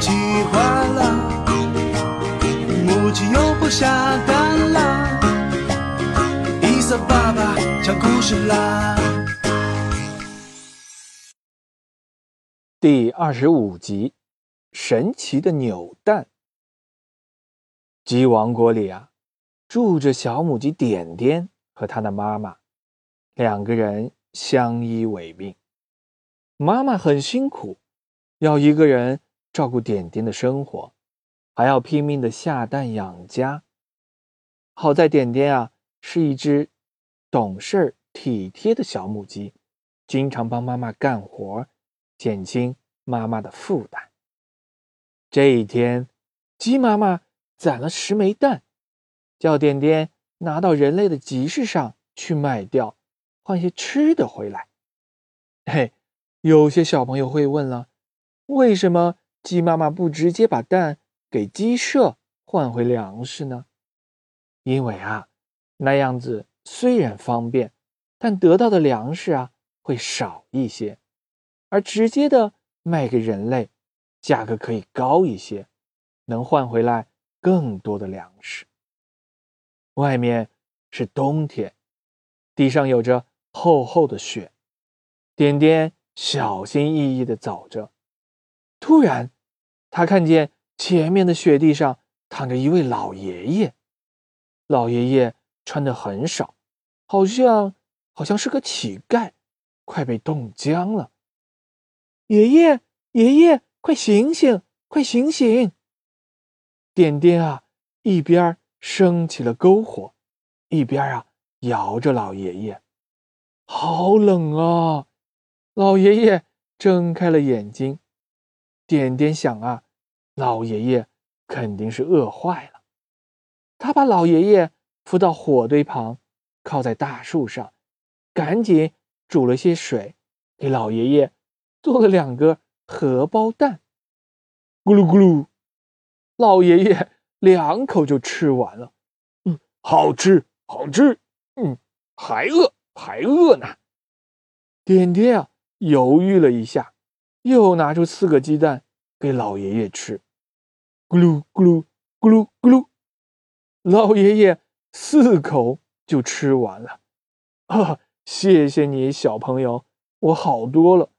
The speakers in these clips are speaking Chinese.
喜欢啦母鸡又不下蛋啦爸爸讲故事啦第二十五集神奇的扭蛋。鸡王国里啊住着小母鸡点点和他的妈妈两个人相依为命。妈妈很辛苦要一个人照顾点点的生活，还要拼命的下蛋养家。好在点点啊是一只懂事体贴的小母鸡，经常帮妈妈干活。减轻妈妈的负担。这一天，鸡妈妈攒了十枚蛋，叫点点拿到人类的集市上去卖掉，换些吃的回来。嘿，有些小朋友会问了：为什么鸡妈妈不直接把蛋给鸡舍换回粮食呢？因为啊，那样子虽然方便，但得到的粮食啊会少一些。而直接的卖给人类，价格可以高一些，能换回来更多的粮食。外面是冬天，地上有着厚厚的雪，点点小心翼翼地走着。突然，他看见前面的雪地上躺着一位老爷爷。老爷爷穿的很少，好像好像是个乞丐，快被冻僵了。爷爷，爷爷，快醒醒，快醒醒！点点啊，一边升起了篝火，一边啊摇着老爷爷。好冷啊！老爷爷睁开了眼睛。点点想啊，老爷爷肯定是饿坏了。他把老爷爷扶到火堆旁，靠在大树上，赶紧煮了些水给老爷爷。做了两个荷包蛋，咕噜咕噜，老爷爷两口就吃完了。嗯，好吃，好吃。嗯，还饿，还饿呢。点点啊，犹豫了一下，又拿出四个鸡蛋给老爷爷吃。咕噜咕噜，咕噜咕噜，老爷爷四口就吃完了。啊，谢谢你，小朋友，我好多了。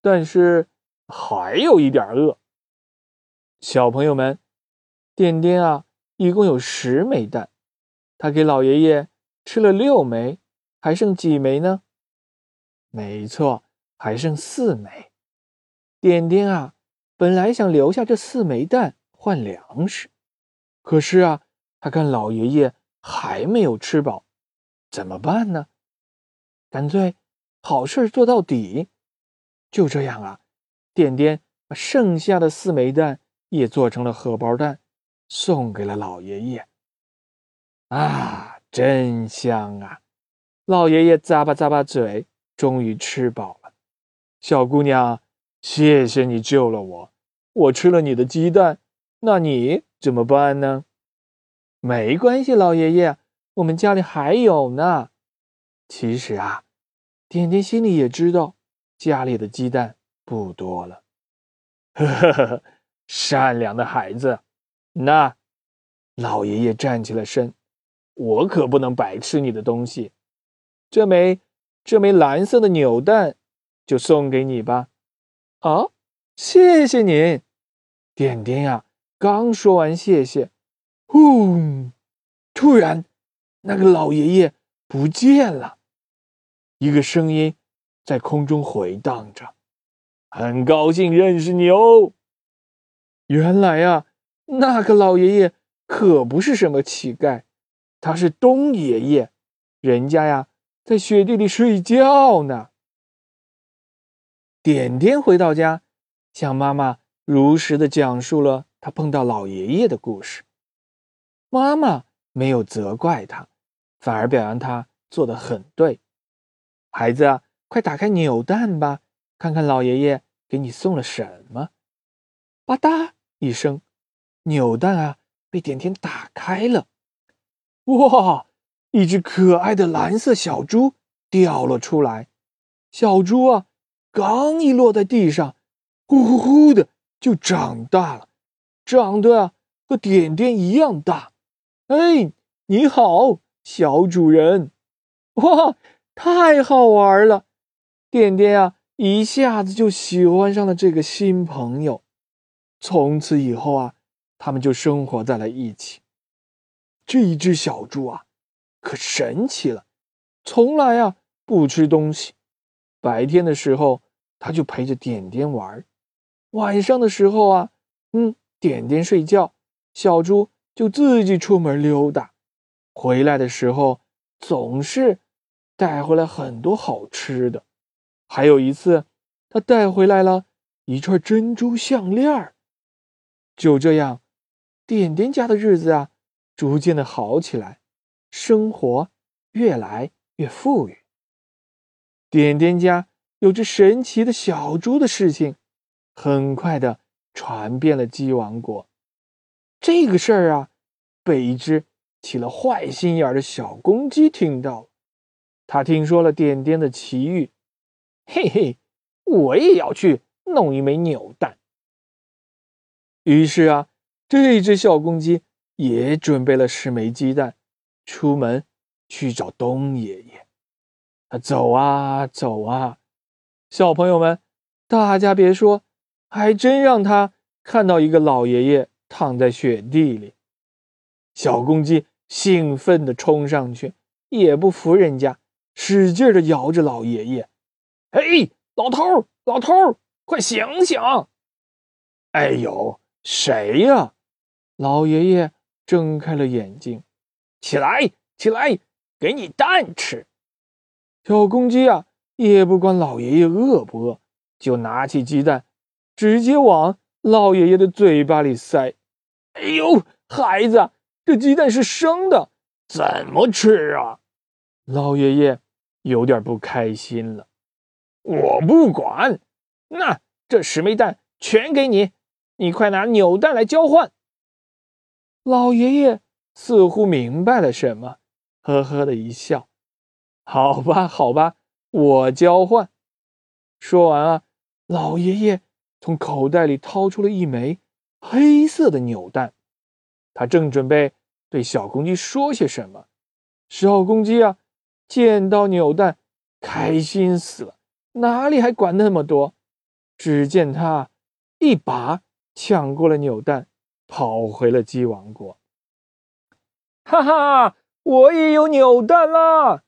但是还有一点饿，小朋友们，点点啊，一共有十枚蛋，他给老爷爷吃了六枚，还剩几枚呢？没错，还剩四枚。点点啊，本来想留下这四枚蛋换粮食，可是啊，他看老爷爷还没有吃饱，怎么办呢？干脆好事做到底。就这样啊，点点把剩下的四枚蛋也做成了荷包蛋，送给了老爷爷。啊，真香啊！老爷爷咂巴咂巴嘴，终于吃饱了。小姑娘，谢谢你救了我。我吃了你的鸡蛋，那你怎么办呢？没关系，老爷爷，我们家里还有呢。其实啊，点点心里也知道。家里的鸡蛋不多了，呵呵呵，善良的孩子。那老爷爷站起了身，我可不能白吃你的东西。这枚这枚蓝色的扭蛋就送给你吧。啊，谢谢您，点点呀。刚说完谢谢，轰，突然那个老爷爷不见了。一个声音。在空中回荡着，很高兴认识你哦。原来呀，那个老爷爷可不是什么乞丐，他是冬爷爷，人家呀在雪地里睡觉呢。点点回到家，向妈妈如实的讲述了他碰到老爷爷的故事。妈妈没有责怪他，反而表扬他做的很对，孩子。快打开扭蛋吧，看看老爷爷给你送了什么。吧嗒一声，扭蛋啊被点点打开了。哇，一只可爱的蓝色小猪掉了出来。小猪啊，刚一落在地上，呼呼呼的就长大了，长得和点点一样大，哎，你好，小主人！哇，太好玩了！点点啊，一下子就喜欢上了这个新朋友。从此以后啊，他们就生活在了一起。这一只小猪啊，可神奇了，从来啊不吃东西。白天的时候，它就陪着点点玩；晚上的时候啊，嗯，点点睡觉，小猪就自己出门溜达。回来的时候，总是带回来很多好吃的。还有一次，他带回来了一串珍珠项链就这样，点点家的日子啊，逐渐的好起来，生活越来越富裕。点点家有只神奇的小猪的事情，很快的传遍了鸡王国。这个事儿啊，被一只起了坏心眼的小公鸡听到了。他听说了点点的奇遇。嘿嘿，我也要去弄一枚扭蛋。于是啊，这只小公鸡也准备了十枚鸡蛋，出门去找东爷爷。他走啊走啊，小朋友们，大家别说，还真让他看到一个老爷爷躺在雪地里。小公鸡兴奋地冲上去，也不服人家，使劲地摇着老爷爷。嘿，老头老头快醒醒！哎呦，谁呀？老爷爷睁开了眼睛，起来，起来，给你蛋吃。小公鸡啊，也不管老爷爷饿不饿，就拿起鸡蛋，直接往老爷爷的嘴巴里塞。哎呦，孩子，这鸡蛋是生的，怎么吃啊？老爷爷有点不开心了。我不管，那这十枚蛋全给你，你快拿扭蛋来交换。老爷爷似乎明白了什么，呵呵的一笑。好吧，好吧，我交换。说完啊，老爷爷从口袋里掏出了一枚黑色的扭蛋，他正准备对小公鸡说些什么，小公鸡啊，见到扭蛋，开心死了。哪里还管那么多？只见他一把抢过了扭蛋，跑回了鸡王国。哈哈，我也有扭蛋啦！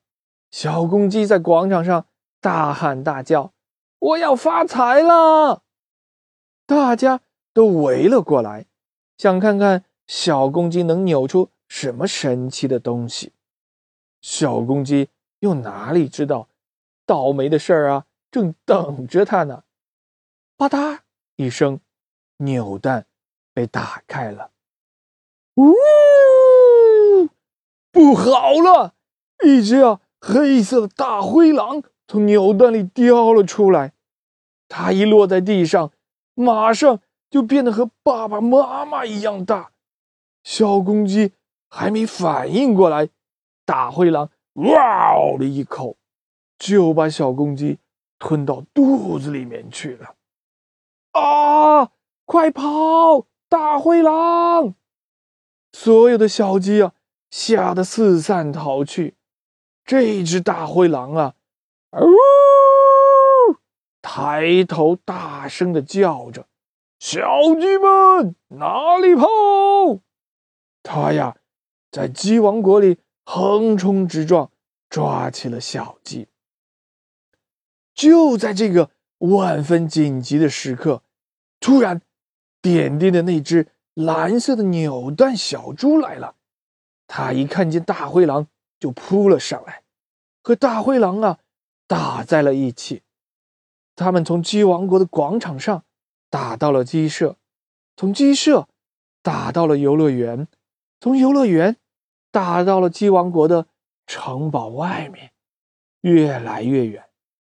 小公鸡在广场上大喊大叫：“我要发财了！”大家都围了过来，想看看小公鸡能扭出什么神奇的东西。小公鸡又哪里知道倒霉的事儿啊？正等着它呢，吧嗒一声，扭蛋被打开了。呜，不好了！一只啊黑色的大灰狼从扭蛋里掉了出来。它一落在地上，马上就变得和爸爸妈妈一样大。小公鸡还没反应过来，大灰狼哇的一口就把小公鸡。吞到肚子里面去了！啊，快跑！大灰狼！所有的小鸡啊，吓得四散逃去。这只大灰狼啊，呜，抬头大声的叫着：“小鸡们，哪里跑？”它呀，在鸡王国里横冲直撞，抓起了小鸡。就在这个万分紧急的时刻，突然，点点的那只蓝色的扭蛋小猪来了。他一看见大灰狼，就扑了上来，和大灰狼啊打在了一起。他们从鸡王国的广场上打到了鸡舍，从鸡舍打到了游乐园，从游乐园打到了鸡王国的城堡外面，越来越远。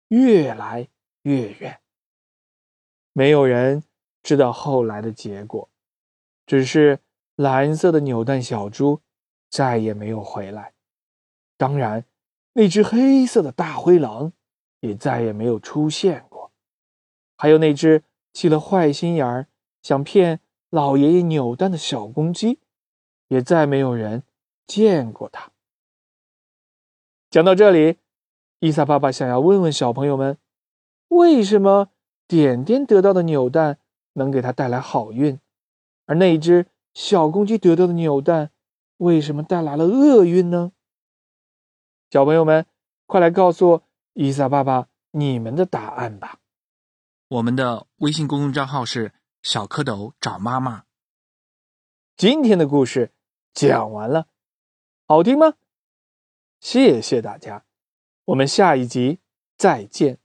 越来越远，没有人知道后来的结果，只是蓝色的扭蛋小猪再也没有回来。当然，那只黑色的大灰狼也再也没有出现过。还有那只起了坏心眼儿想骗老爷爷扭蛋的小公鸡，也再没有人见过他。讲到这里，伊萨爸爸想要问问小朋友们：为什么点点得到的扭蛋能给他带来好运，而那只小公鸡得到的扭蛋为什么带来了厄运呢？小朋友们，快来告诉伊萨爸爸你们的答案吧！我们的微信公众账号是“小蝌蚪找妈妈”。今天的故事讲完了，好听吗？谢谢大家，我们下一集再见。